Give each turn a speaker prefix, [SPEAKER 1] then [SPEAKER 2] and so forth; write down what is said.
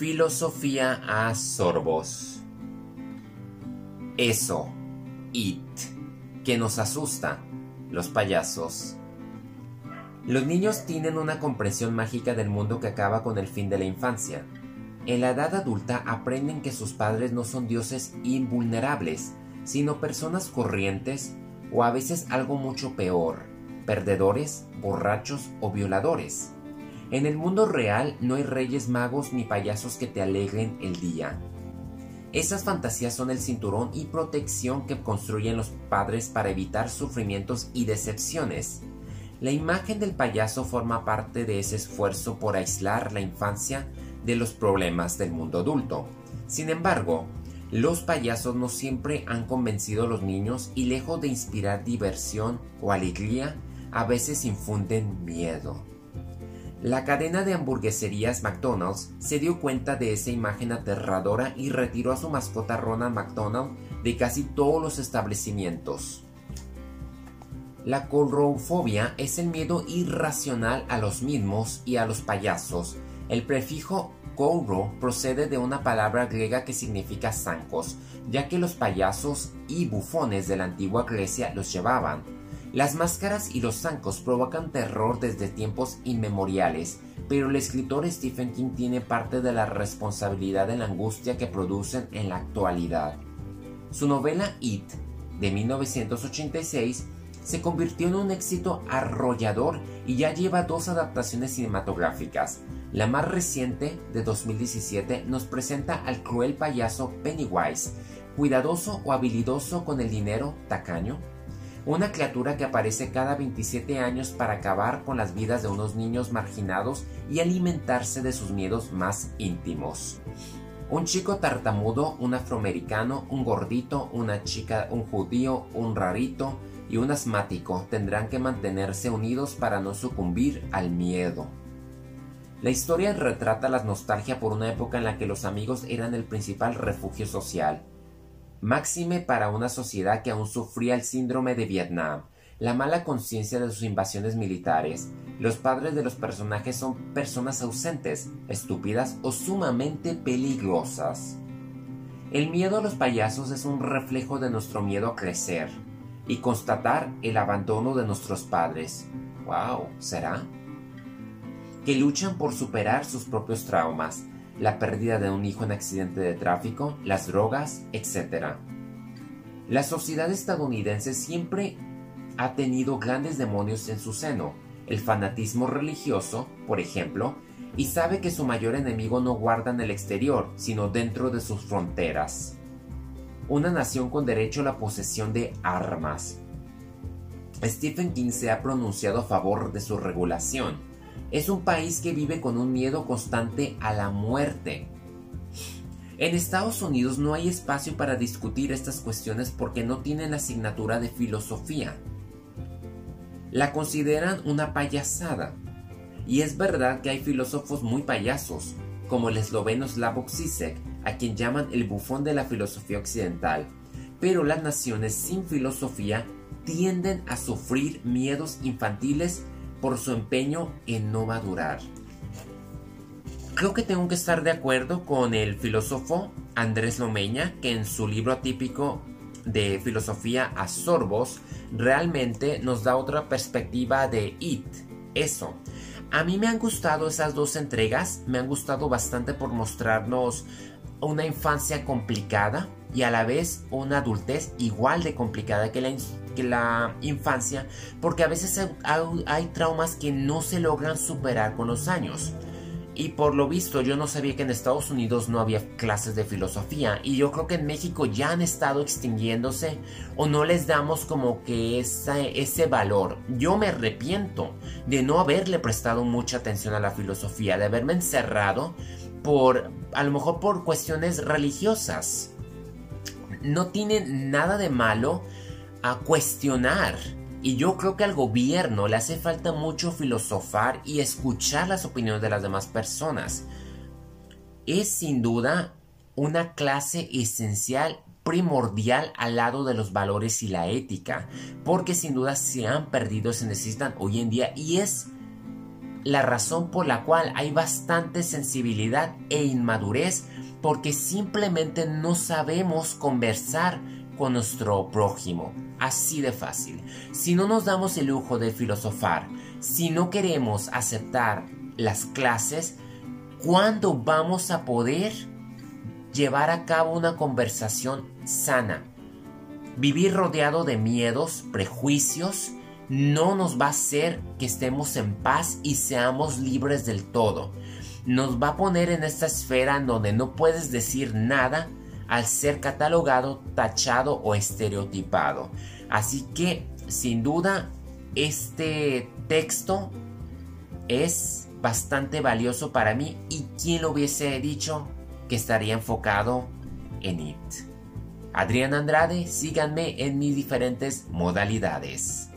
[SPEAKER 1] Filosofía a sorbos. Eso, it, que nos asusta, los payasos. Los niños tienen una comprensión mágica del mundo que acaba con el fin de la infancia. En la edad adulta aprenden que sus padres no son dioses invulnerables, sino personas corrientes o a veces algo mucho peor, perdedores, borrachos o violadores. En el mundo real no hay reyes magos ni payasos que te alegren el día. Esas fantasías son el cinturón y protección que construyen los padres para evitar sufrimientos y decepciones. La imagen del payaso forma parte de ese esfuerzo por aislar la infancia de los problemas del mundo adulto. Sin embargo, los payasos no siempre han convencido a los niños y lejos de inspirar diversión o alegría, a veces infunden miedo. La cadena de hamburgueserías McDonald's se dio cuenta de esa imagen aterradora y retiró a su mascota Ronald McDonald de casi todos los establecimientos. La coulrofobia es el miedo irracional a los mismos y a los payasos. El prefijo coulro procede de una palabra griega que significa zancos, ya que los payasos y bufones de la antigua Grecia los llevaban. Las máscaras y los zancos provocan terror desde tiempos inmemoriales, pero el escritor Stephen King tiene parte de la responsabilidad de la angustia que producen en la actualidad. Su novela It, de 1986, se convirtió en un éxito arrollador y ya lleva dos adaptaciones cinematográficas. La más reciente, de 2017, nos presenta al cruel payaso Pennywise, cuidadoso o habilidoso con el dinero, tacaño, una criatura que aparece cada 27 años para acabar con las vidas de unos niños marginados y alimentarse de sus miedos más íntimos. Un chico tartamudo, un afroamericano, un gordito, una chica, un judío, un rarito y un asmático tendrán que mantenerse unidos para no sucumbir al miedo. La historia retrata la nostalgia por una época en la que los amigos eran el principal refugio social máxime para una sociedad que aún sufría el síndrome de Vietnam, la mala conciencia de sus invasiones militares. Los padres de los personajes son personas ausentes, estúpidas o sumamente peligrosas. El miedo a los payasos es un reflejo de nuestro miedo a crecer y constatar el abandono de nuestros padres. ¡Wow! ¿Será? Que luchan por superar sus propios traumas la pérdida de un hijo en accidente de tráfico, las drogas, etc. La sociedad estadounidense siempre ha tenido grandes demonios en su seno, el fanatismo religioso, por ejemplo, y sabe que su mayor enemigo no guarda en el exterior, sino dentro de sus fronteras. Una nación con derecho a la posesión de armas. Stephen King se ha pronunciado a favor de su regulación, es un país que vive con un miedo constante a la muerte. En Estados Unidos no hay espacio para discutir estas cuestiones porque no tienen asignatura de filosofía. La consideran una payasada. Y es verdad que hay filósofos muy payasos, como el esloveno Slavoj Zizek, a quien llaman el bufón de la filosofía occidental. Pero las naciones sin filosofía tienden a sufrir miedos infantiles por su empeño en no madurar. Creo que tengo que estar de acuerdo con el filósofo Andrés Lomeña, que en su libro atípico de filosofía a sorbos realmente nos da otra perspectiva de it, eso. A mí me han gustado esas dos entregas, me han gustado bastante por mostrarnos una infancia complicada y a la vez una adultez igual de complicada que la, infancia, porque a veces hay, traumas que no se logran superar con los años. Y por lo visto yo no sabía que en Estados Unidos no había clases de filosofía y yo creo que en México ya han estado extinguiéndose o no les damos como que ese valor. Yo me arrepiento de no haberle prestado mucha atención a la filosofía, de haberme encerrado por, a lo mejor por cuestiones religiosas. No tiene nada de malo a cuestionar. Y yo creo que al gobierno le hace falta mucho filosofar y escuchar las opiniones de las demás personas. Es sin duda una clase esencial, primordial al lado de los valores y la ética, porque sin duda se han perdido, se necesitan hoy en día y es la razón por la cual hay bastante sensibilidad e inmadurez porque simplemente no sabemos conversar con nuestro prójimo. Así de fácil. Si no nos damos el lujo de filosofar, si no queremos aceptar las clases, ¿cuándo vamos a poder llevar a cabo una conversación sana? Vivir rodeado de miedos, prejuicios, no nos va a hacer que estemos en paz y seamos libres del todo. Nos va a poner en esta esfera en donde no puedes decir nada al ser catalogado, tachado o estereotipado. Así que, sin duda, este texto es bastante valioso para mí y quien lo hubiese dicho que estaría enfocado en IT. Adrián Andrade, síganme en mis diferentes modalidades.